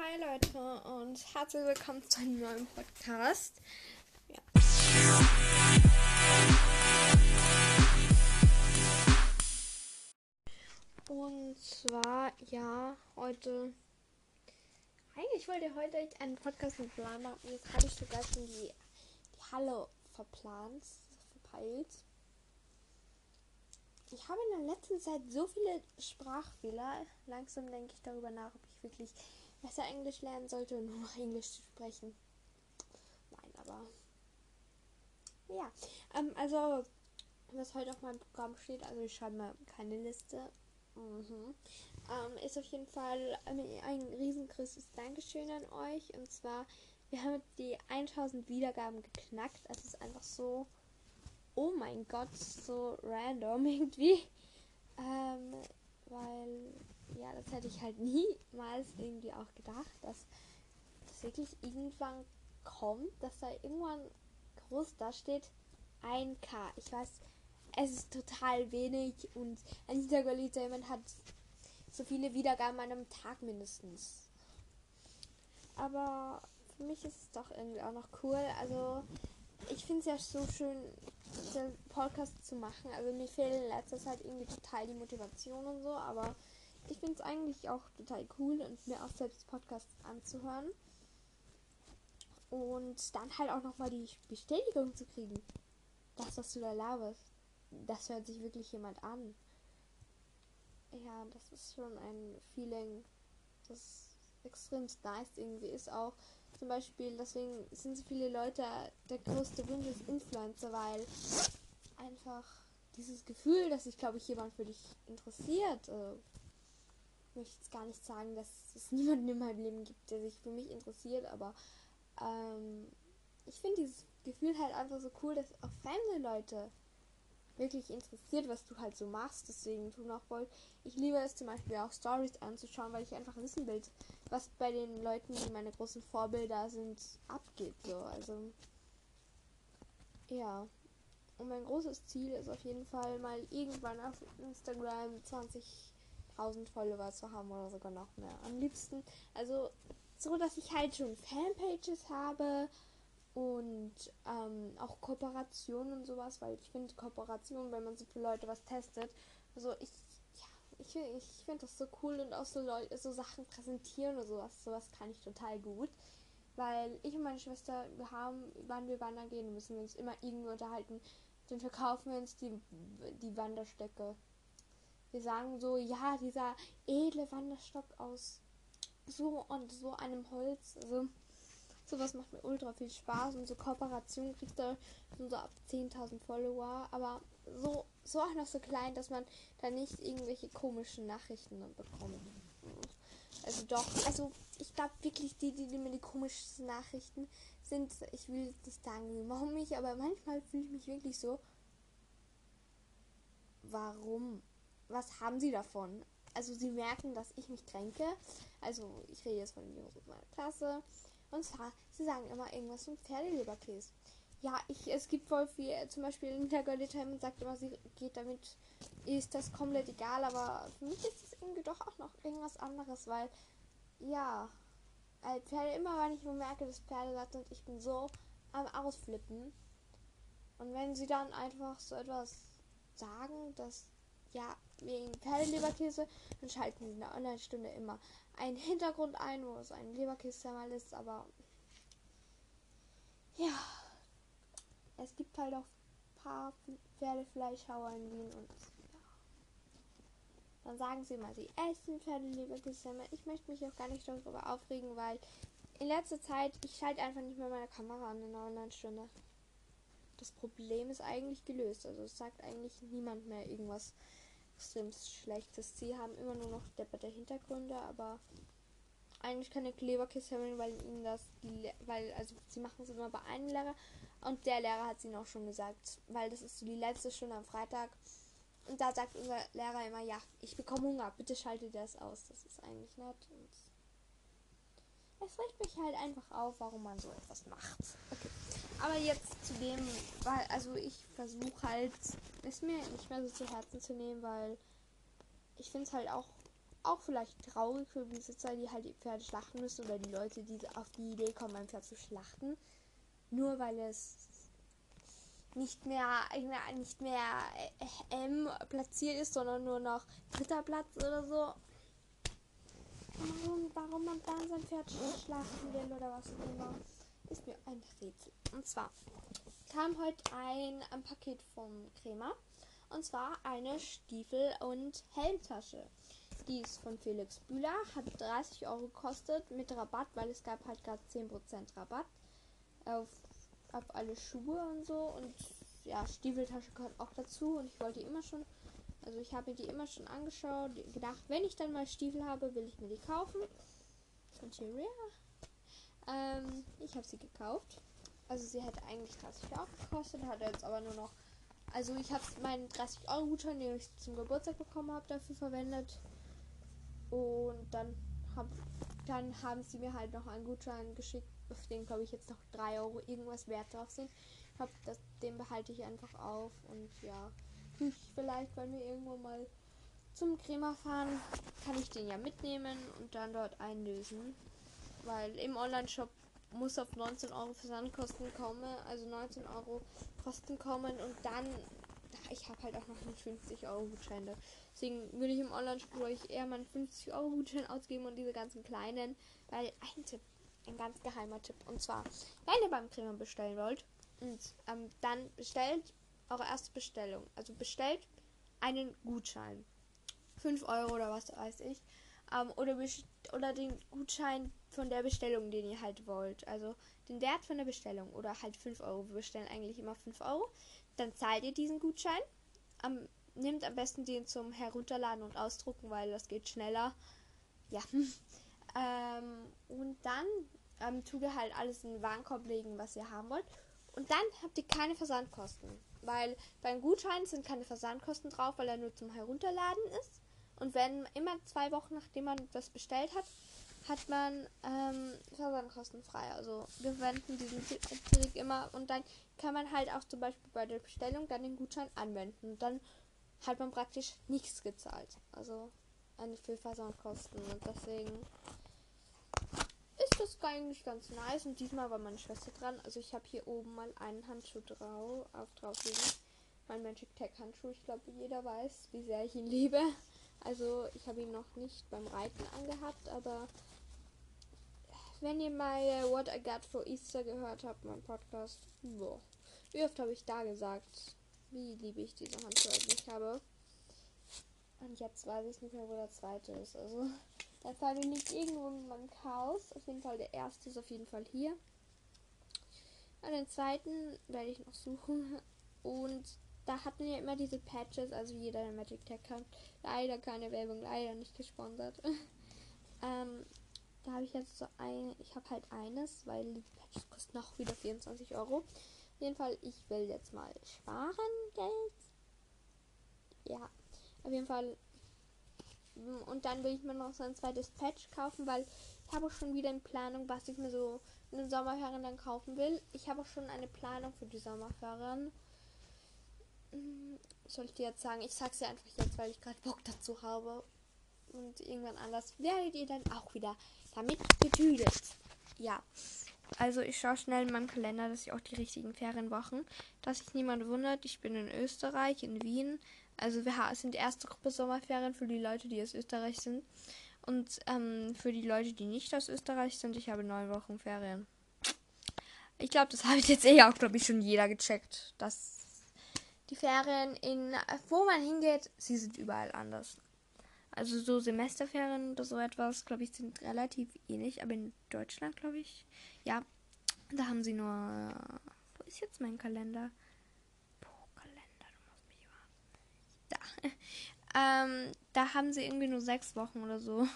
Hi Leute und herzlich willkommen zu einem neuen Podcast. Ja. Und zwar, ja, heute. Eigentlich wollte ich heute einen Podcast mit Plan machen. Jetzt habe ich sogar schon die, die Halle verplant, verpeilt. Ich habe in der letzten Zeit so viele Sprachfehler. Langsam denke ich darüber nach, ob ich wirklich besser Englisch lernen sollte und nur Englisch zu sprechen. Nein, aber. Ja, ähm, also, was heute auf meinem Programm steht, also ich schreibe mal keine Liste. Mhm. Ähm, ist auf jeden Fall ein, riesengroßes Dankeschön an euch. Und zwar, wir haben die 1000 Wiedergaben geknackt. Es ist einfach so oh mein Gott, so random irgendwie. Ähm, weil, ja, das hätte ich halt niemals irgendwie auch gedacht, dass das wirklich irgendwann kommt, dass da irgendwann groß da steht 1K. Ich weiß, es ist total wenig und Anita Golitaman hat so viele Wiedergaben an einem Tag mindestens. Aber für mich ist es doch irgendwie auch noch cool. Also ich finde es ja so schön, den Podcast zu machen. Also mir fehlt in letzter Zeit irgendwie total die Motivation und so, aber ich finde es eigentlich auch total cool und mir auch selbst Podcasts anzuhören. Und dann halt auch nochmal die Bestätigung zu kriegen. Das, was du da laberst, das hört sich wirklich jemand an. Ja, das ist schon ein Feeling, das extrem nice irgendwie ist auch zum Beispiel, deswegen sind so viele Leute der größte Wunsch ist Influencer, weil einfach dieses Gefühl, dass sich, glaube ich, jemand für dich interessiert, äh, möchte jetzt gar nicht sagen, dass es niemanden in meinem Leben gibt, der sich für mich interessiert, aber ähm, ich finde dieses Gefühl halt einfach so cool, dass auch fremde Leute wirklich interessiert, was du halt so machst. Deswegen tun auch voll. Ich liebe es zum Beispiel auch Stories anzuschauen, weil ich einfach wissen will, was bei den Leuten, die meine großen Vorbilder sind, abgeht. So, also ja. Und mein großes Ziel ist auf jeden Fall mal irgendwann auf Instagram 20.000 Follower zu haben oder sogar noch mehr. Am liebsten, also so, dass ich halt schon Fanpages habe und ähm, auch Kooperationen und sowas, weil ich finde Kooperation, wenn man so für Leute was testet, also ich, ja, ich, ich finde das so cool und auch so Leute, so Sachen präsentieren oder sowas, sowas kann ich total gut. Weil ich und meine Schwester, wir haben, wann wir wandern gehen, müssen wir uns immer irgendwie unterhalten. Dann verkaufen wir uns die, die Wanderstöcke. Wir sagen so, ja, dieser edle Wanderstock aus so und so einem Holz. Also Sowas macht mir ultra viel Spaß und so Kooperation kriegt er so ab 10.000 Follower, aber so, so auch noch so klein, dass man da nicht irgendwelche komischen Nachrichten bekommt. Also doch, also ich glaube wirklich, die, die, die mir die komischen Nachrichten sind, ich will nicht sagen, warum mich, aber manchmal fühle ich mich wirklich so, warum? Was haben sie davon? Also sie merken, dass ich mich kränke. Also ich rede jetzt von den Jungs aus meiner Klasse. Und zwar, sie sagen immer irgendwas zum Pferdeleberkäse. Ja, ich, es gibt voll viel, zum Beispiel Nita Time sagt immer, sie geht damit, ist das komplett egal, aber für mich ist es irgendwie doch auch noch irgendwas anderes, weil, ja, als Pferde, immer wenn ich nur merke, dass Pferde satt sind, ich bin so am Ausflippen. Und wenn sie dann einfach so etwas sagen, dass, ja, wegen Pferdeleberkäse, dann schalten sie in der Online-Stunde immer einen Hintergrund ein, wo es ein Leberkäse mal ist, aber ja, es gibt halt auch ein paar Pferdefleischhauer in Wien und ja. Dann sagen sie mal, sie essen Pferdeleberkäse. Ich möchte mich auch gar nicht darüber aufregen, weil in letzter Zeit, ich schalte einfach nicht mehr meine Kamera an in einer Online-Stunde. Das Problem ist eigentlich gelöst. Also es sagt eigentlich niemand mehr irgendwas extrem schlechtes. Sie haben immer nur noch depperte Hintergründe, aber eigentlich keine Kleberkiste haben, weil ihnen das die, weil also sie machen es immer bei einem Lehrer und der Lehrer hat es ihnen auch schon gesagt, weil das ist so die letzte Stunde am Freitag und da sagt unser Lehrer immer, ja, ich bekomme Hunger, bitte schalte das aus. Das ist eigentlich nett und es regt mich halt einfach auf, warum man so etwas macht. Okay. Aber jetzt zu dem, weil, also ich versuche halt, es mir nicht mehr so zu Herzen zu nehmen, weil ich finde es halt auch auch vielleicht traurig für Besitzer, die halt die Pferde schlachten müssen oder die Leute, die auf die Idee kommen, ein Pferd zu schlachten. Nur weil es nicht mehr, nicht mehr M platziert ist, sondern nur noch dritter Platz oder so. Warum, warum man dann sein Pferd schlachten will oder was auch immer, ist mir ein Rätsel. Und zwar kam heute ein, ein Paket vom Krämer. Und zwar eine Stiefel- und Helmtasche. Die ist von Felix Bühler, hat 30 Euro gekostet mit Rabatt, weil es gab halt gerade 10% Rabatt auf, auf alle Schuhe und so. Und ja, Stiefeltasche gehört auch dazu. Und ich wollte immer schon, also ich habe die immer schon angeschaut, gedacht, wenn ich dann mal Stiefel habe, will ich mir die kaufen. Und hier, ja. Ähm, ich habe sie gekauft. Also sie hätte eigentlich 30 Euro gekostet, hat jetzt aber nur noch. Also ich habe meinen 30 Euro Gutschein, den ich zum Geburtstag bekommen habe, dafür verwendet. Und dann, hab, dann haben sie mir halt noch einen Gutschein geschickt, auf den glaube ich jetzt noch 3 Euro irgendwas wert drauf sind. Hab das, den behalte ich einfach auf und ja, ich vielleicht, wenn wir irgendwo mal zum Crema fahren, kann ich den ja mitnehmen und dann dort einlösen. Weil im Online-Shop muss auf 19 Euro Versandkosten kommen, also 19 Euro Kosten kommen und dann, ich habe halt auch noch einen 50 Euro Gutschein. Deswegen würde ich im Online-Shop eher meinen 50 Euro Gutschein ausgeben und diese ganzen kleinen, weil ein Tipp, ein ganz geheimer Tipp, und zwar, wenn ihr beim Crema bestellen wollt und ähm, dann bestellt eure erste Bestellung, also bestellt einen Gutschein, 5 Euro oder was weiß ich, ähm, oder, oder den Gutschein von der Bestellung, den ihr halt wollt. Also den Wert von der Bestellung oder halt 5 Euro. Wir bestellen eigentlich immer 5 Euro. Dann zahlt ihr diesen Gutschein. Ähm, nehmt am besten den zum Herunterladen und Ausdrucken, weil das geht schneller. Ja. ähm, und dann ähm, tut ihr halt alles in den Warenkorb legen, was ihr haben wollt. Und dann habt ihr keine Versandkosten. Weil beim Gutschein sind keine Versandkosten drauf, weil er nur zum Herunterladen ist. Und wenn immer zwei Wochen nachdem man das bestellt hat, hat man ähm, versandkostenfrei. Also wir verwenden diesen Trick immer und dann kann man halt auch zum Beispiel bei der Bestellung dann den Gutschein anwenden. Und dann hat man praktisch nichts gezahlt. Also für Versandkosten. Und deswegen ist das eigentlich ganz nice. Und diesmal war meine Schwester dran. Also ich habe hier oben mal einen Handschuh drauf, auf drauf liegen. Mein Magic Tech Handschuh. Ich glaube, jeder weiß, wie sehr ich ihn liebe. Also ich habe ihn noch nicht beim Reiten angehabt, aber wenn ihr mal What I Got for Easter gehört habt, mein Podcast, boah, wie oft habe ich da gesagt, wie liebe ich diese Handschuhe eigentlich habe. Und jetzt weiß ich nicht mehr, wo der zweite ist. Also der zweite liegt irgendwo in meinem Chaos. Auf jeden Fall der erste ist auf jeden Fall hier. Und den zweiten werde ich noch suchen. Und da hatten wir immer diese Patches, also jeder der Magic Tech kann. Leider keine Werbung, leider nicht gesponsert. ähm, da habe ich jetzt so ein, ich habe halt eines, weil die Patches kosten noch wieder 24 Euro. Auf jeden Fall, ich will jetzt mal sparen Geld. Ja, auf jeden Fall. Und dann will ich mir noch so ein zweites Patch kaufen, weil ich habe schon wieder in Planung, was ich mir so in den Sommerferien dann kaufen will. Ich habe schon eine Planung für die Sommerferien. Hm, soll ich dir jetzt sagen? Ich sag's dir einfach jetzt, weil ich gerade Bock dazu habe. Und irgendwann anders werdet ihr dann auch wieder damit betüdelt. Ja. Also ich schaue schnell in meinem Kalender, dass ich auch die richtigen Ferienwochen, dass sich niemand wundert. Ich bin in Österreich, in Wien. Also wir sind die erste Gruppe Sommerferien für die Leute, die aus Österreich sind. Und ähm, für die Leute, die nicht aus Österreich sind, ich habe neun Wochen Ferien. Ich glaube, das habe ich jetzt eh auch, glaube ich, schon jeder gecheckt, dass die Ferien in, wo man hingeht, sie sind überall anders. Also so Semesterferien oder so etwas, glaube ich, sind relativ ähnlich, aber in Deutschland, glaube ich, ja, da haben sie nur, wo ist jetzt mein Kalender? Boah, Kalender, du musst mich warten. Da. ähm, da haben sie irgendwie nur sechs Wochen oder so.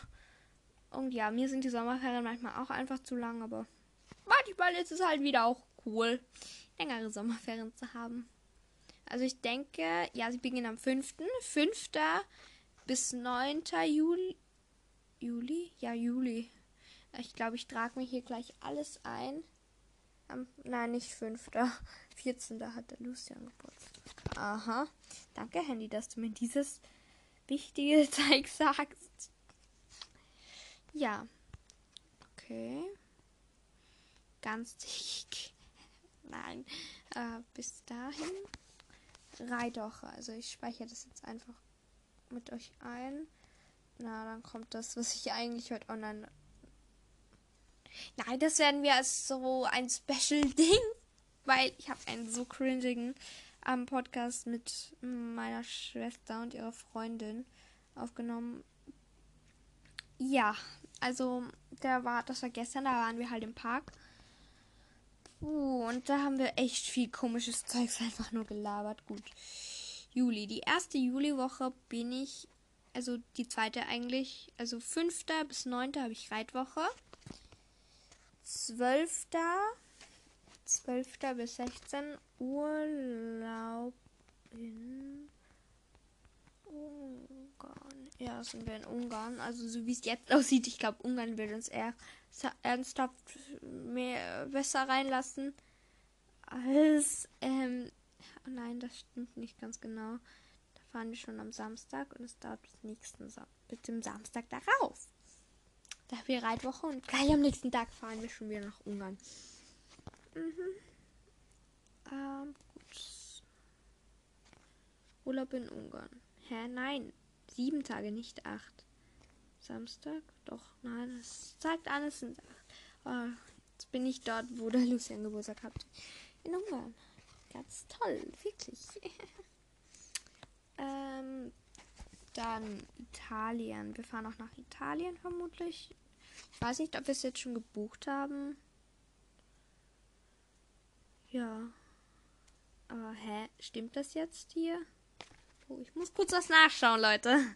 Und ja, mir sind die Sommerferien manchmal auch einfach zu lang, aber manchmal ist es halt wieder auch cool, längere Sommerferien zu haben. Also ich denke, ja, sie beginnen am 5. 5. bis 9. Juli. Juli? Ja, Juli. Ich glaube, ich trage mir hier gleich alles ein. Am, nein, nicht 5. 14. hat der Lucian Geburtstag. Aha. Danke, Handy, dass du mir dieses wichtige Zeug sagst. Ja. Okay. Ganz dick. Nein. Äh, bis dahin. Reitwoche. Also ich speichere das jetzt einfach mit euch ein. Na, dann kommt das, was ich eigentlich heute online. Nein, das werden wir als so ein Special-Ding, weil ich habe einen so cringigen am Podcast mit meiner Schwester und ihrer Freundin aufgenommen. Ja, also der war, das war gestern, da waren wir halt im Park. Uh, und da haben wir echt viel komisches Zeugs einfach nur gelabert. Gut. Juli. Die erste Juliwoche bin ich, also die zweite eigentlich, also 5. bis 9. habe ich Reitwoche. 12. 12. bis 16 Urlaub in Ungarn. Ja, sind wir in Ungarn. Also so wie es jetzt aussieht, ich glaube, Ungarn wird uns eher ernsthaft mehr besser reinlassen als ähm, oh nein, das stimmt nicht ganz genau. Da fahren wir schon am Samstag und es dauert bis nächsten Sam bis zum Samstag darauf. Da haben wir Reitwoche und gleich am nächsten Tag fahren wir schon wieder nach Ungarn. Mhm. Ähm, gut. Urlaub in Ungarn. Hä? Nein. Sieben Tage, nicht acht. Samstag? Doch, nein, es zeigt an, es sind acht. Oh, jetzt bin ich dort, wo der Lucian Geburtstag hat. In Ungarn. Ganz toll, wirklich. ähm, dann Italien. Wir fahren auch nach Italien vermutlich. Ich weiß nicht, ob wir es jetzt schon gebucht haben. Ja. Aber hä, stimmt das jetzt hier? Oh, ich muss kurz was nachschauen, Leute.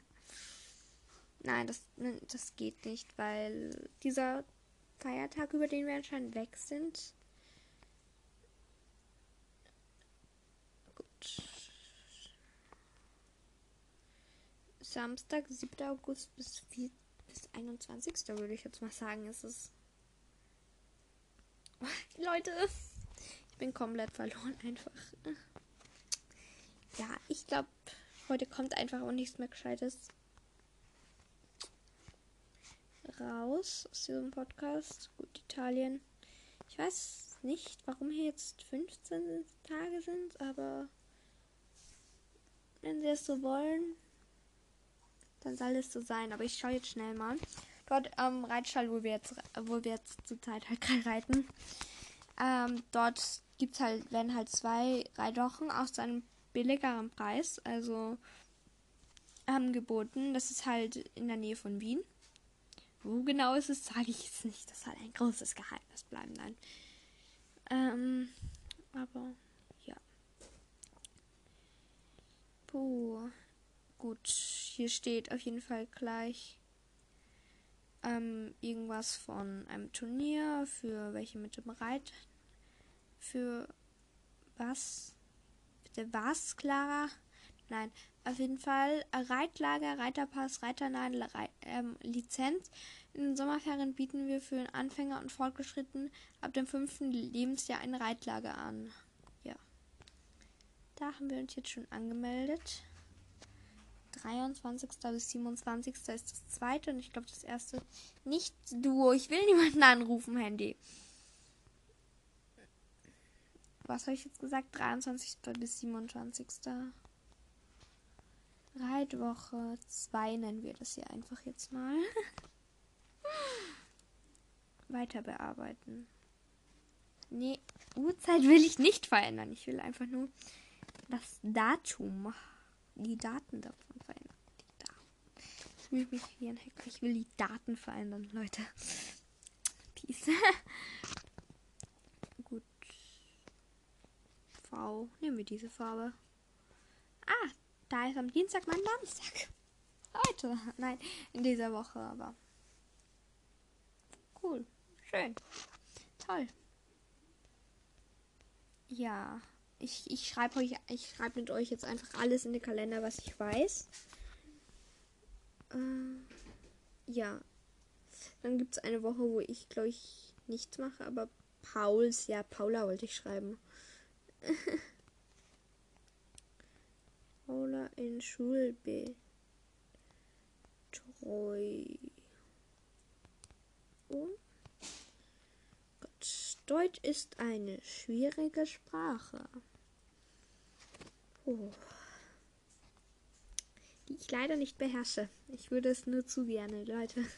Nein, das, das geht nicht, weil dieser Feiertag, über den wir anscheinend weg sind, Samstag, 7. August bis, bis 21. würde ich jetzt mal sagen, ist es. Leute, ich bin komplett verloren einfach. Ja, ich glaube, heute kommt einfach auch nichts mehr Gescheites raus aus diesem Podcast. Gut, Italien. Ich weiß nicht, warum hier jetzt 15 Tage sind, aber wenn sie es so wollen, dann soll es so sein. Aber ich schaue jetzt schnell mal. Dort am ähm, Reitstall, wo wir jetzt, wo wir jetzt zur Zeit halt gerade reiten, ähm, dort gibt's halt, werden halt zwei Reitwochen aus einem billigeren Preis, also angeboten. Das ist halt in der Nähe von Wien. Wo genau ist es, sage ich jetzt nicht. Das soll ein großes Geheimnis bleiben. Nein. Ähm, aber ja. Puh. Gut, hier steht auf jeden Fall gleich ähm, irgendwas von einem Turnier für welche mit dem Reit. Für was? Bitte was, Clara? Nein, auf jeden Fall Reitlager, Reiterpass, Reiternadel, Reit, ähm, Lizenz. In den Sommerferien bieten wir für Anfänger und Fortgeschritten ab dem fünften Lebensjahr ein Reitlager an. Da haben wir uns jetzt schon angemeldet. 23. bis 27. ist das zweite und ich glaube das erste nicht Duo. Ich will niemanden anrufen, Handy. Was habe ich jetzt gesagt? 23. bis 27. Reitwoche 2 nennen wir das hier einfach jetzt mal. Weiter bearbeiten. Nee, Uhrzeit will ich nicht verändern. Ich will einfach nur das Datum die Daten davon verändern. Die Daten. Ich will mich wie ein Hacker. Ich will die Daten verändern, Leute. Peace. Gut. V. Nehmen wir diese Farbe. Ah, da ist am Dienstag mein Namenstag. Heute. Nein, in dieser Woche aber. Cool. Schön. Toll. Ja ich, ich schreibe euch, ich schreibe mit euch jetzt einfach alles in den Kalender, was ich weiß. Äh, ja. Dann gibt es eine Woche, wo ich, glaube ich, nichts mache, aber Pauls, ja, Paula wollte ich schreiben. Paula in Schulbe. Deutsch ist eine schwierige Sprache. Oh. Die ich leider nicht beherrsche. Ich würde es nur zu gerne, Leute.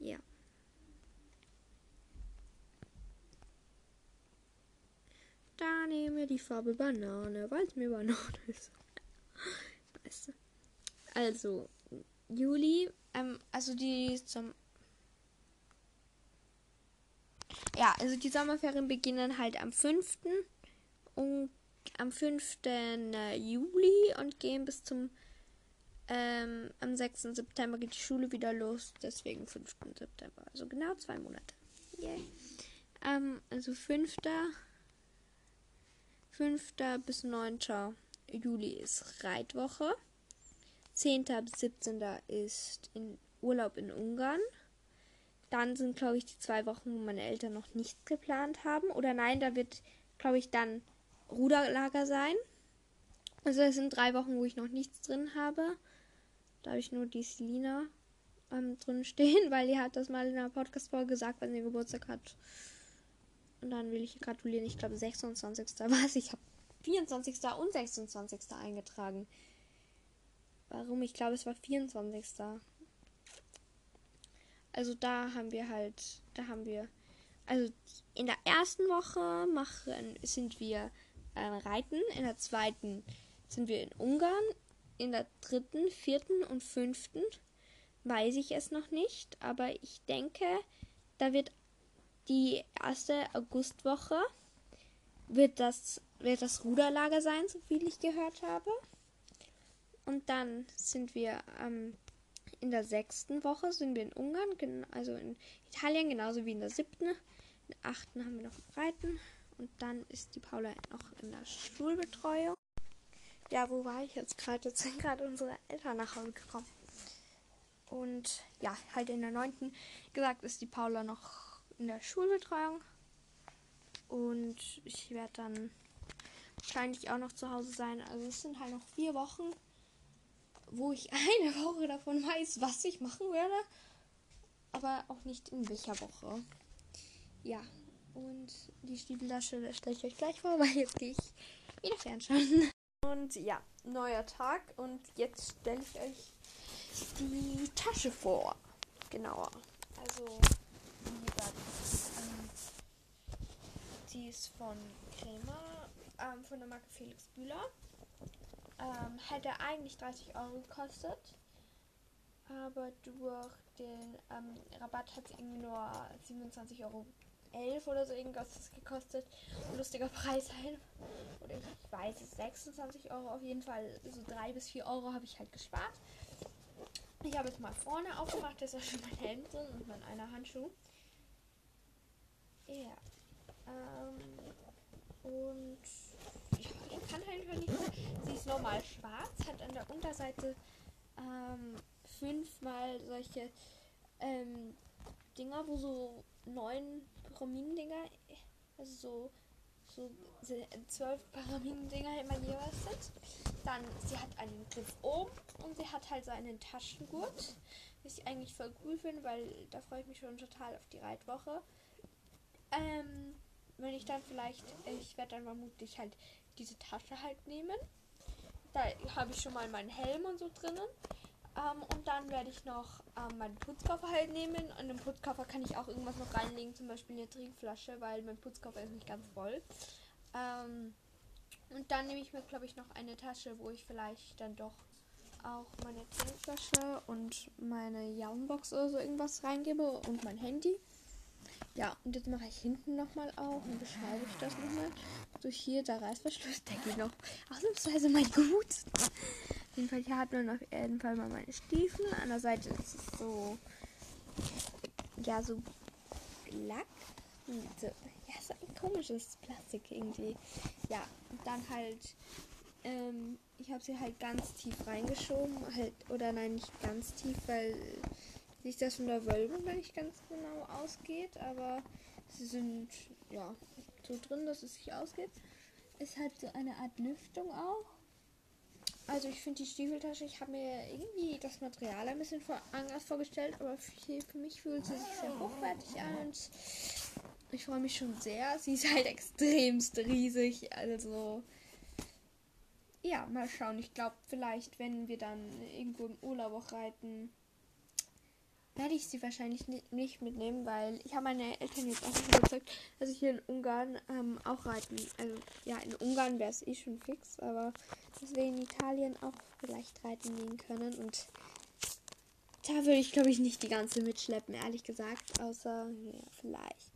Ja. Da nehmen wir die Farbe Banane, weil es mir Banane ist. Also, Juli, ähm, also die zum. Ja, also die Sommerferien beginnen halt am 5. und am 5. Äh, Juli und gehen bis zum ähm, am 6. September geht die Schule wieder los, deswegen 5. September. Also genau zwei Monate. Yay. Ähm, also 5. 5. bis 9. Juli ist Reitwoche. 10. bis 17. ist in Urlaub in Ungarn. Dann sind, glaube ich, die zwei Wochen, wo meine Eltern noch nichts geplant haben. Oder nein, da wird, glaube ich, dann Ruderlager sein. Also es sind drei Wochen, wo ich noch nichts drin habe. Da habe ich nur die Selina ähm, drin stehen, weil die hat das mal in einer Podcast-Folge gesagt, wenn sie Geburtstag hat. Und dann will ich gratulieren. Ich glaube, 26. was? Ich habe 24. und 26. eingetragen. Warum? Ich glaube, es war 24. Also da haben wir halt, da haben wir, also in der ersten Woche machen, sind wir äh, reiten, in der zweiten sind wir in Ungarn, in der dritten, vierten und fünften weiß ich es noch nicht, aber ich denke, da wird die erste Augustwoche wird das, wird das Ruderlager sein, so viel ich gehört habe. Und dann sind wir ähm, in der sechsten Woche sind wir in Ungarn, also in Italien, genauso wie in der siebten. In der achten haben wir noch Reiten. Und dann ist die Paula noch in der Schulbetreuung. Ja, wo war ich jetzt gerade? Jetzt sind gerade unsere Eltern nach Hause gekommen. Und ja, halt in der neunten gesagt ist die Paula noch in der Schulbetreuung. Und ich werde dann wahrscheinlich auch noch zu Hause sein. Also es sind halt noch vier Wochen, wo ich eine Woche davon weiß, was ich machen werde. Aber auch nicht in welcher Woche. Ja. Und die Stiefeltasche stelle ich euch gleich vor, weil jetzt gehe ich wieder fernschauen. Und ja, neuer Tag. Und jetzt stelle ich euch die Tasche vor. Genauer. Also, wie gesagt, ähm, die ist von Crema, ähm, von der Marke Felix Bühler. Ähm, hätte eigentlich 30 Euro gekostet. Aber durch den ähm, Rabatt hat sie irgendwie nur 27 Euro 11 oder so irgendwas gekostet. lustiger Preis halt. Oder ich weiß es, 26 Euro auf jeden Fall. So 3 bis 4 Euro habe ich halt gespart. Ich habe jetzt mal vorne aufgemacht, da ist auch schon mein Helm drin und mein einer Handschuh. Ja. Ähm, und ja, kann halt nicht mehr. Sie ist normal schwarz, hat an der Unterseite ähm, fünfmal solche ähm, Dinger, wo so neun Pyramidendinger, also so, so zwölf Pyramidendinger immer jeweils sind. Dann, sie hat einen Griff oben und sie hat halt so einen Taschengurt, was ich eigentlich voll cool finde, weil da freue ich mich schon total auf die Reitwoche. Ähm, wenn ich dann vielleicht, ich werde dann vermutlich halt diese Tasche halt nehmen. Da habe ich schon mal meinen Helm und so drinnen. Ähm, und dann werde ich noch ähm, meinen Putzkoffer halt nehmen. In den Putzkoffer kann ich auch irgendwas noch reinlegen, zum Beispiel eine Trinkflasche, weil mein Putzkoffer ist nicht ganz voll. Ähm, und dann nehme ich mir, glaube ich, noch eine Tasche, wo ich vielleicht dann doch auch meine Trinkflasche und meine Jaunbox oder so irgendwas reingebe und mein Handy. Ja, und jetzt mache ich hinten nochmal auf und beschreibe ich das nochmal. So hier der Reißverschluss, der geht noch ausnahmsweise mal gut. Auf jeden Fall, hier hat man auf jeden Fall mal meine Stiefel. An der Seite ist es so, ja, so Lack. So, ja, so ein komisches Plastik irgendwie. Ja, und dann halt, ähm, ich habe sie halt ganz tief reingeschoben. Halt, oder nein, nicht ganz tief, weil sich das von der Wölbung nicht ganz genau ausgeht. Aber sie sind, ja, so drin, dass es sich ausgeht. Ist halt so eine Art Lüftung auch. Also ich finde die Stiefeltasche, ich habe mir irgendwie das Material ein bisschen vor, anders vorgestellt, aber für, für mich fühlt sie sich sehr hochwertig an und ich freue mich schon sehr. Sie ist halt extremst riesig, also ja, mal schauen. Ich glaube, vielleicht, wenn wir dann irgendwo im Urlaub auch reiten, werde ich sie wahrscheinlich nicht mitnehmen, weil ich habe meine Eltern jetzt auch überzeugt, dass ich hier in Ungarn ähm, auch reiten. Also ja, in Ungarn wäre es eh schon fix, aber dass wir in Italien auch vielleicht reiten gehen können. Und da würde ich, glaube ich, nicht die ganze mitschleppen, ehrlich gesagt. Außer, ja, vielleicht.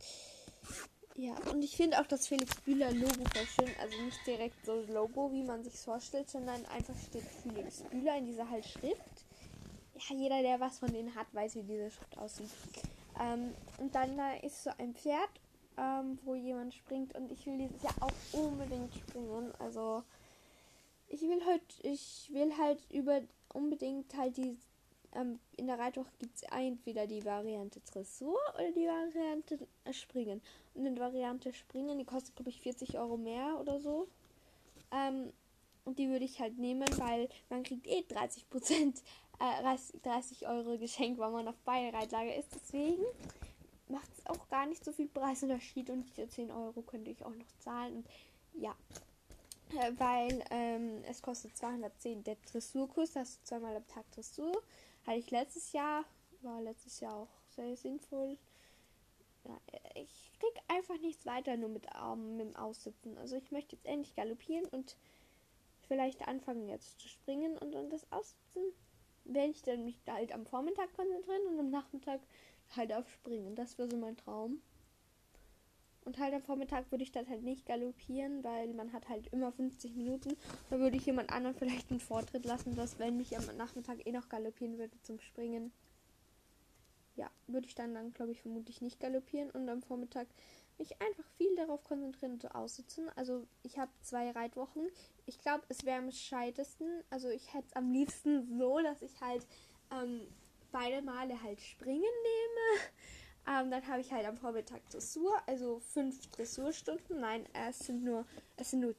Ja, und ich finde auch das Felix Bühler Logo voll schön. Also nicht direkt so Logo, wie man sich vorstellt, sondern einfach steht Felix Bühler in dieser halt Schrift ja, jeder, der was von denen hat, weiß, wie diese Schrift aussieht. Ähm, und dann da ist so ein Pferd, ähm, wo jemand springt und ich will dieses Jahr auch unbedingt springen. Also ich will halt, ich will halt über unbedingt halt die ähm, in der Reitwoche gibt es entweder die Variante Dressur oder die Variante äh, Springen. Und in der Variante Springen, die kostet glaube ich 40 Euro mehr oder so. Ähm, und die würde ich halt nehmen, weil man kriegt eh 30 Prozent 30 äh, Euro Geschenk, weil man auf beide Reitlager ist. Deswegen macht es auch gar nicht so viel Preisunterschied und diese 10 Euro könnte ich auch noch zahlen. Und ja, äh, weil ähm, es kostet 210 der Dressurkurs, das ist zweimal am Tag Dressur. Hatte ich letztes Jahr, war letztes Jahr auch sehr sinnvoll. Ja, ich krieg einfach nichts weiter nur mit, ähm, mit dem Aussitzen. Also ich möchte jetzt endlich galoppieren und vielleicht anfangen jetzt zu springen und dann das Aussitzen werde ich dann mich halt am Vormittag konzentrieren und am Nachmittag halt auf Springen. Das wäre so mein Traum. Und halt am Vormittag würde ich dann halt nicht galoppieren, weil man hat halt immer 50 Minuten. Da würde ich jemand anderen vielleicht einen Vortritt lassen, dass wenn mich am Nachmittag eh noch galoppieren würde zum Springen. Ja, würde ich dann dann glaube ich vermutlich nicht galoppieren und am Vormittag mich einfach viel darauf konzentrieren so aussitzen. Also ich habe zwei Reitwochen. Ich glaube, es wäre am scheitesten. Also ich hätte es am liebsten so, dass ich halt ähm, beide Male halt springen nehme. Ähm, dann habe ich halt am Vormittag Dressur, also fünf Dressurstunden. Nein, es sind nur, es sind nur,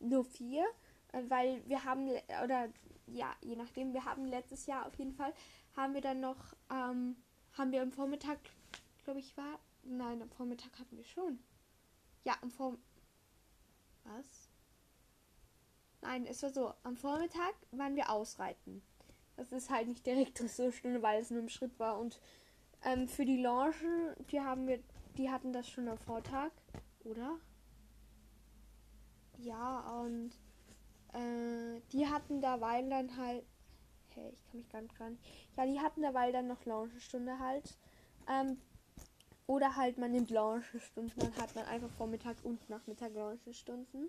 nur vier, äh, weil wir haben, oder ja, je nachdem, wir haben letztes Jahr auf jeden Fall, haben wir dann noch, ähm, haben wir am Vormittag, glaube ich, war Nein, am Vormittag hatten wir schon. Ja, am Vormittag. Was? Nein, es war so, am Vormittag waren wir ausreiten. Das ist halt nicht direkt Dressurstunde, weil es nur im Schritt war. Und ähm, für die Loungen, die haben wir, die hatten das schon am Vortag, oder? Ja, und äh, die hatten da weil dann halt. Hey, ich kann mich gar nicht nicht. Ja, die hatten da weil dann noch Loungenstunde halt. Ähm, oder halt man nimmt Launchstunden, dann hat man einfach Vormittag und Nachmittag Launchstunden.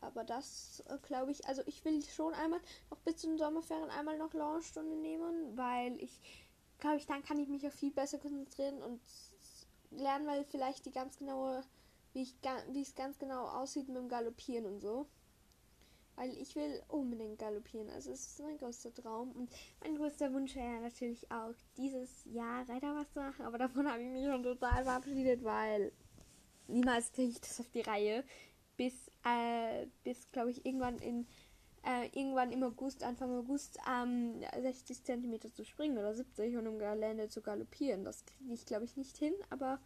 Aber das äh, glaube ich, also ich will schon einmal noch bis zu den Sommerferien einmal noch Launchstunde nehmen, weil ich glaube ich, dann kann ich mich auch viel besser konzentrieren und lernen, weil vielleicht die ganz genaue, wie ich wie es ganz genau aussieht mit dem Galoppieren und so. Weil ich will unbedingt galoppieren. Also es ist mein größter Traum. Und mein größter Wunsch wäre natürlich auch, dieses Jahr Reiter was zu machen. Aber davon habe ich mich schon total verabschiedet, weil niemals kriege ich das auf die Reihe. Bis, äh, bis glaube ich, irgendwann in äh, irgendwann im August, Anfang August, ähm, 60 cm zu springen oder 70 und im Gelände zu galoppieren. Das kriege ich, glaube ich, nicht hin, aber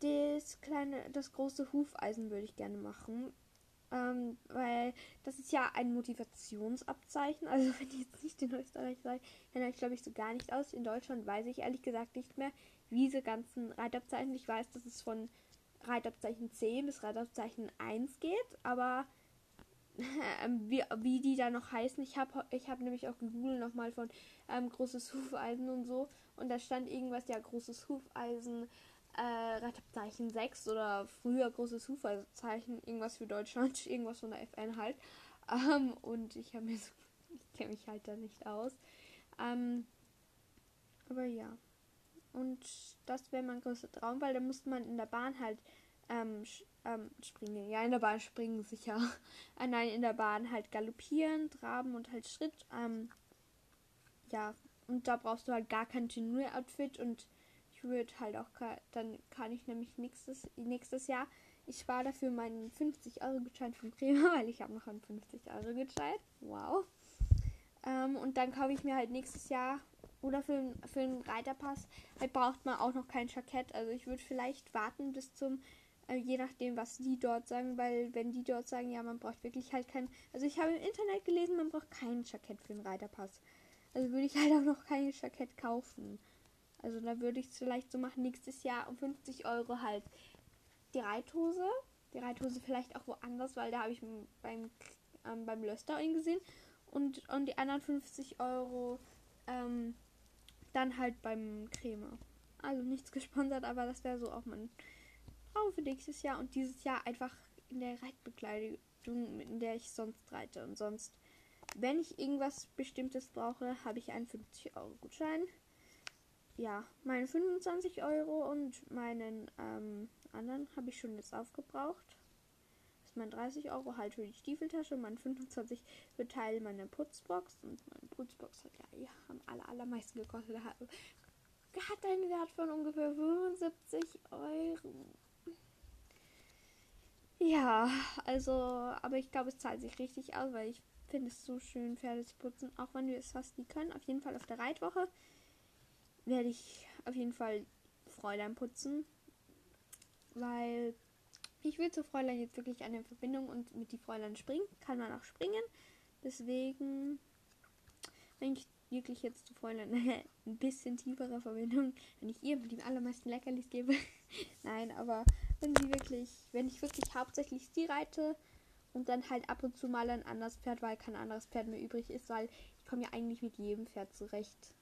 das kleine, das große Hufeisen würde ich gerne machen. Ähm, weil das ist ja ein Motivationsabzeichen. Also wenn ich jetzt nicht in Österreich sei, dann ich glaube ich so gar nicht aus. In Deutschland weiß ich ehrlich gesagt nicht mehr, wie diese ganzen Reitabzeichen. Ich weiß, dass es von Reitabzeichen 10 bis Reitabzeichen 1 geht, aber ähm, wie, wie die da noch heißen, ich habe ich hab nämlich auch gegoogelt nochmal von ähm, großes Hufeisen und so. Und da stand irgendwas, ja, großes Hufeisen äh, Rettungszeichen 6 oder früher großes Zufallszeichen, irgendwas für Deutschland, irgendwas von der FN halt. Ähm, und ich habe mir so, ich kenne mich halt da nicht aus. Ähm, aber ja. Und das wäre mein größter Traum, weil da musste man in der Bahn halt ähm, ähm, springen. Ja, in der Bahn springen sicher. äh, nein, in der Bahn halt galoppieren, traben und halt Schritt. Ähm, ja, und da brauchst du halt gar kein Tenue-Outfit und würde halt auch, dann kann ich nämlich nächstes, nächstes Jahr Ich spare dafür meinen 50-Euro-Gutschein vom Crema, weil ich habe noch einen 50-Euro-Gutschein. Wow. Ähm, und dann kaufe ich mir halt nächstes Jahr oder für, für einen Reiterpass halt braucht man auch noch kein Jackett. Also ich würde vielleicht warten bis zum, äh, je nachdem, was die dort sagen, weil wenn die dort sagen, ja, man braucht wirklich halt kein. Also ich habe im Internet gelesen, man braucht kein Jackett für einen Reiterpass. Also würde ich halt auch noch kein Jackett kaufen. Also da würde ich es vielleicht so machen, nächstes Jahr um 50 Euro halt die Reithose. Die Reithose vielleicht auch woanders, weil da habe ich beim, ähm, beim Löster gesehen. Und, und die anderen 50 Euro ähm, dann halt beim Creme. Also nichts gesponsert, aber das wäre so auch mein Traum für nächstes Jahr. Und dieses Jahr einfach in der Reitbekleidung, in der ich sonst reite. Und sonst, wenn ich irgendwas Bestimmtes brauche, habe ich einen 50-Euro-Gutschein. Ja, meine 25 Euro und meinen ähm, anderen habe ich schon jetzt aufgebraucht. Das ist mein 30 Euro halt für die Stiefeltasche, mein 25 für Teil meiner Putzbox. Und meine Putzbox hat ja, ja am aller, allermeisten gekostet. Hat, hat einen Wert von ungefähr 75 Euro. Ja, also, aber ich glaube, es zahlt sich richtig aus, weil ich finde es so schön, Pferde zu putzen, auch wenn wir es fast nie können. Auf jeden Fall auf der Reitwoche werde ich auf jeden Fall Fräulein putzen, weil ich will zu Fräulein jetzt wirklich eine Verbindung und mit die Fräulein springen, kann man auch springen. Deswegen, wenn ich wirklich jetzt zu Fräulein ein bisschen tiefere Verbindung, wenn ich ihr die allermeisten Leckerlis gebe. Nein, aber wenn sie wirklich, wenn ich wirklich hauptsächlich sie reite und dann halt ab und zu mal ein anderes Pferd, weil kein anderes Pferd mehr übrig ist, weil ich komme ja eigentlich mit jedem Pferd zurecht.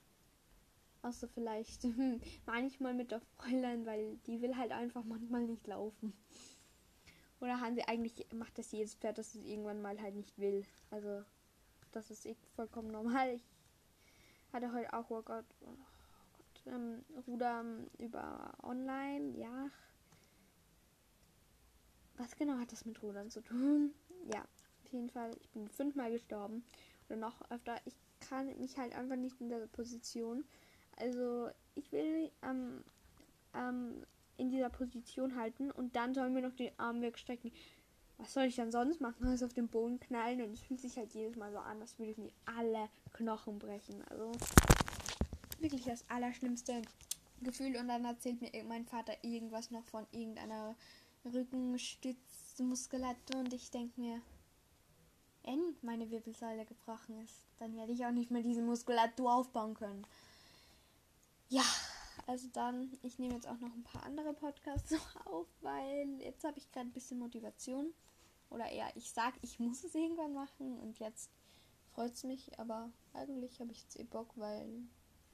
Außer vielleicht manchmal mit der Fräulein, weil die will halt einfach manchmal nicht laufen. Oder haben sie eigentlich, macht das jedes Pferd, dass es irgendwann mal halt nicht will. Also, das ist eh vollkommen normal. Ich hatte heute auch, Gott, oh Gott ähm, Ruder über online, ja. Was genau hat das mit Rudern zu tun? Ja, auf jeden Fall, ich bin fünfmal gestorben. Oder noch öfter. Ich kann mich halt einfach nicht in der Position. Also, ich will ähm, ähm, in dieser Position halten und dann sollen wir noch den Arm wegstrecken. Was soll ich dann sonst machen? Also auf den Boden knallen und es fühlt sich halt jedes Mal so an, als würde ich mir alle Knochen brechen. Also wirklich das allerschlimmste Gefühl. Und dann erzählt mir mein Vater irgendwas noch von irgendeiner Rückenstützmuskulatur und ich denke mir, wenn meine Wirbelsäule gebrochen ist, dann werde ich auch nicht mehr diese Muskulatur aufbauen können. Ja, also dann, ich nehme jetzt auch noch ein paar andere Podcasts auf, weil jetzt habe ich gerade ein bisschen Motivation. Oder eher, ich sage, ich muss es irgendwann machen und jetzt freut es mich, aber eigentlich habe ich jetzt eh Bock, weil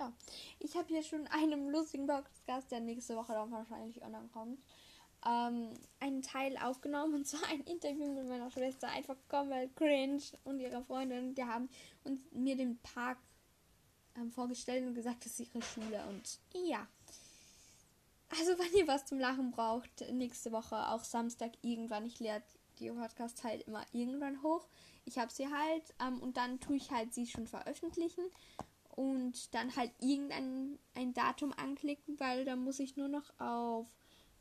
ja, ich habe hier schon einen lustigen Podcast, der nächste Woche dann wahrscheinlich online kommt, ähm, einen Teil aufgenommen und zwar ein Interview mit meiner Schwester, einfach komplett cringe. Und ihrer Freundin, die haben uns mir den Park ähm, vorgestellt und gesagt, das ist ihre Schule. Und ja. Also, wenn ihr was zum Lachen braucht, nächste Woche, auch Samstag irgendwann. Ich lehre die Podcast halt immer irgendwann hoch. Ich habe sie halt ähm, und dann tue ich halt sie schon veröffentlichen und dann halt irgendein ein Datum anklicken, weil dann muss ich nur noch auf,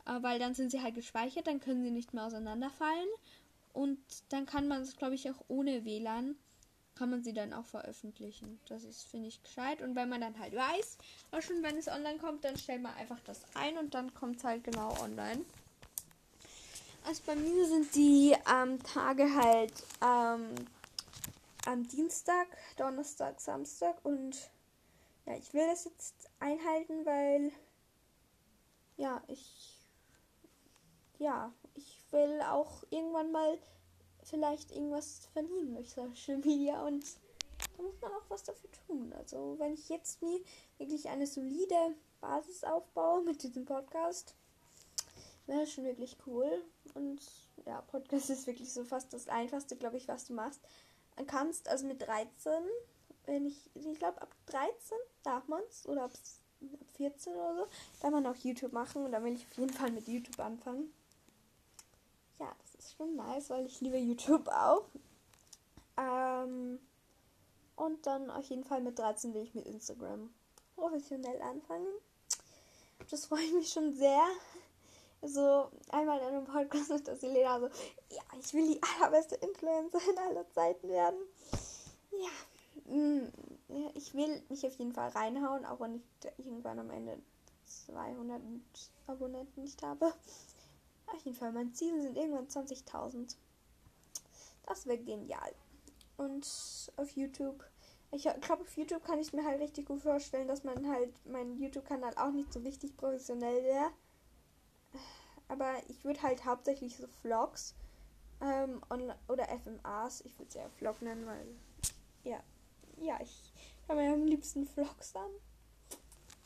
äh, weil dann sind sie halt gespeichert, dann können sie nicht mehr auseinanderfallen und dann kann man es, glaube ich, auch ohne WLAN kann man sie dann auch veröffentlichen. Das ist, finde ich, gescheit. Und wenn man dann halt weiß, auch schon wenn es online kommt, dann stellt man einfach das ein und dann kommt es halt genau online. Also bei mir sind die ähm, Tage halt ähm, am Dienstag, Donnerstag, Samstag und ja, ich will das jetzt einhalten, weil ja, ich ja, ich will auch irgendwann mal vielleicht irgendwas verdienen durch Social Media und da muss man auch was dafür tun. Also wenn ich jetzt mir wirklich eine solide Basis aufbaue mit diesem Podcast, wäre das schon wirklich cool. Und ja, Podcast ist wirklich so fast das Einfachste, glaube ich, was du machst. Man kannst also mit 13, wenn ich, ich glaube ab 13 darf man es oder ab, ab 14 oder so, darf man auch YouTube machen und da will ich auf jeden Fall mit YouTube anfangen ist schon nice, weil ich liebe YouTube auch. Ähm, und dann auf jeden Fall mit 13 will ich mit Instagram professionell anfangen. Das freue ich mich schon sehr. so einmal in einem Podcast mit der Selena so, ja, ich will die allerbeste Influencerin aller Zeiten werden. Ja, mm, ich will mich auf jeden Fall reinhauen, auch wenn ich irgendwann am Ende 200 Abonnenten nicht habe. Auf jeden Fall, mein Ziel sind irgendwann 20.000. Das wäre genial. Und auf YouTube, ich glaube, auf YouTube kann ich mir halt richtig gut vorstellen, dass man halt mein YouTube-Kanal auch nicht so richtig professionell wäre. Aber ich würde halt hauptsächlich so Vlogs ähm, oder FMAs, ich würde es ja Vlog nennen, weil ja, ja, ich habe mir am liebsten Vlogs an.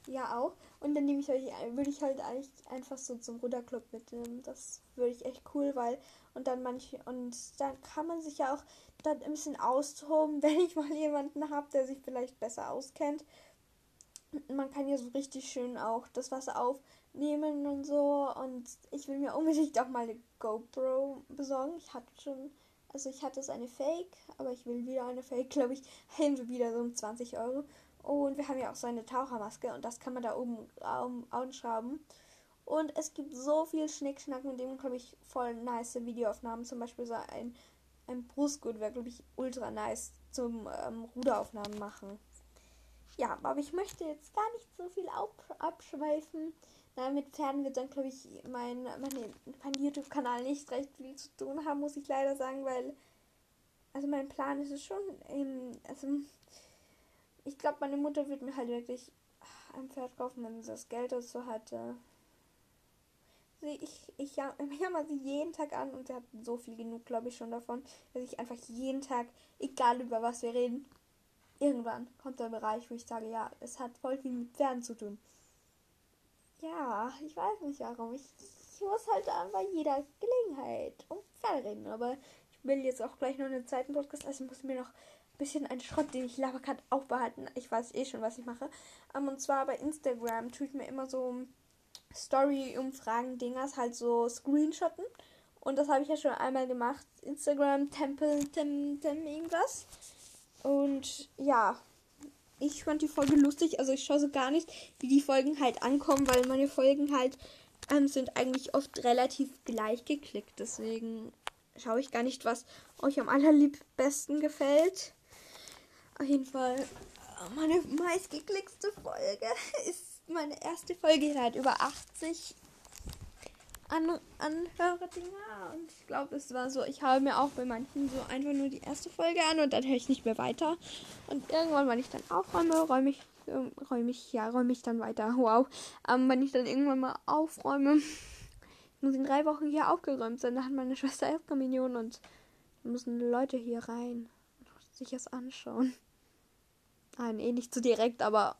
Ja, auch. Und dann nehme ich euch, würde ich halt eigentlich einfach so zum Ruderclub mitnehmen. Das würde ich echt cool, weil und dann manche und dann kann man sich ja auch dann ein bisschen austoben, wenn ich mal jemanden habe, der sich vielleicht besser auskennt. Man kann ja so richtig schön auch das Wasser aufnehmen und so. Und ich will mir unbedingt auch mal eine GoPro besorgen. Ich hatte schon, also ich hatte es eine Fake, aber ich will wieder eine Fake, glaube ich, hin wieder so um 20 Euro. Und wir haben ja auch so eine Tauchermaske und das kann man da oben um, anschrauben. Und es gibt so viel Schnickschnack, mit dem, glaube ich, voll nice Videoaufnahmen. Zum Beispiel so ein, ein Brustgurt wäre, glaube ich, ultra nice zum ähm, Ruderaufnahmen machen. Ja, aber ich möchte jetzt gar nicht so viel abschweifen. Na, mit Pferden wird dann, glaube ich, mein, mein, mein YouTube-Kanal nicht recht viel zu tun haben, muss ich leider sagen, weil. Also mein Plan ist es schon, eben, also ich glaube, meine Mutter wird mir halt wirklich ein Pferd kaufen, wenn sie das Geld dazu hatte. Sie, ich, ich jammer sie jeden Tag an und sie hat so viel genug, glaube ich, schon davon, dass ich einfach jeden Tag, egal über was wir reden, irgendwann kommt der Bereich, wo ich sage, ja, es hat voll viel mit Pferden zu tun. Ja, ich weiß nicht warum. Ich, ich muss halt bei jeder Gelegenheit um Pferde reden. Aber ich will jetzt auch gleich noch einen zweiten Podcast, also ich muss mir noch bisschen ein Schrott, den ich labern kann, auch behalten. Ich weiß eh schon, was ich mache. Um, ähm, und zwar bei Instagram tue ich mir immer so Story-Umfragen-Dingers halt so screenshotten. Und das habe ich ja schon einmal gemacht. Instagram, Temple, Tem, Tem, irgendwas. Und ja, ich fand die Folge lustig. Also ich schaue so gar nicht, wie die Folgen halt ankommen, weil meine Folgen halt ähm, sind eigentlich oft relativ gleich geklickt. Deswegen schaue ich gar nicht, was euch am allerliebsten gefällt. Auf jeden Fall meine meistgeklickste Folge ist meine erste Folge. Die hat über 80 An Anhörerdinger. Und ich glaube, es war so, ich habe mir auch bei manchen so einfach nur die erste Folge an und dann höre ich nicht mehr weiter. Und irgendwann, wenn ich dann aufräume, räume ich, äh, räume ich, ja, räume ich dann weiter. Wow. Ähm, wenn ich dann irgendwann mal aufräume, muss in drei Wochen hier aufgeräumt sein. Da hat meine Schwester Erstkommunion und müssen Leute hier rein und sich das anschauen. Nein, eh nicht zu direkt, aber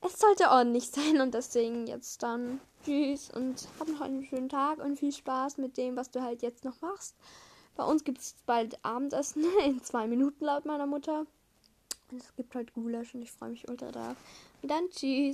es sollte ordentlich sein und deswegen jetzt dann tschüss und hab noch einen schönen Tag und viel Spaß mit dem, was du halt jetzt noch machst. Bei uns gibt es bald Abendessen in zwei Minuten laut meiner Mutter. Und es gibt halt Gulasch und ich freue mich ultra drauf. Und dann tschüss.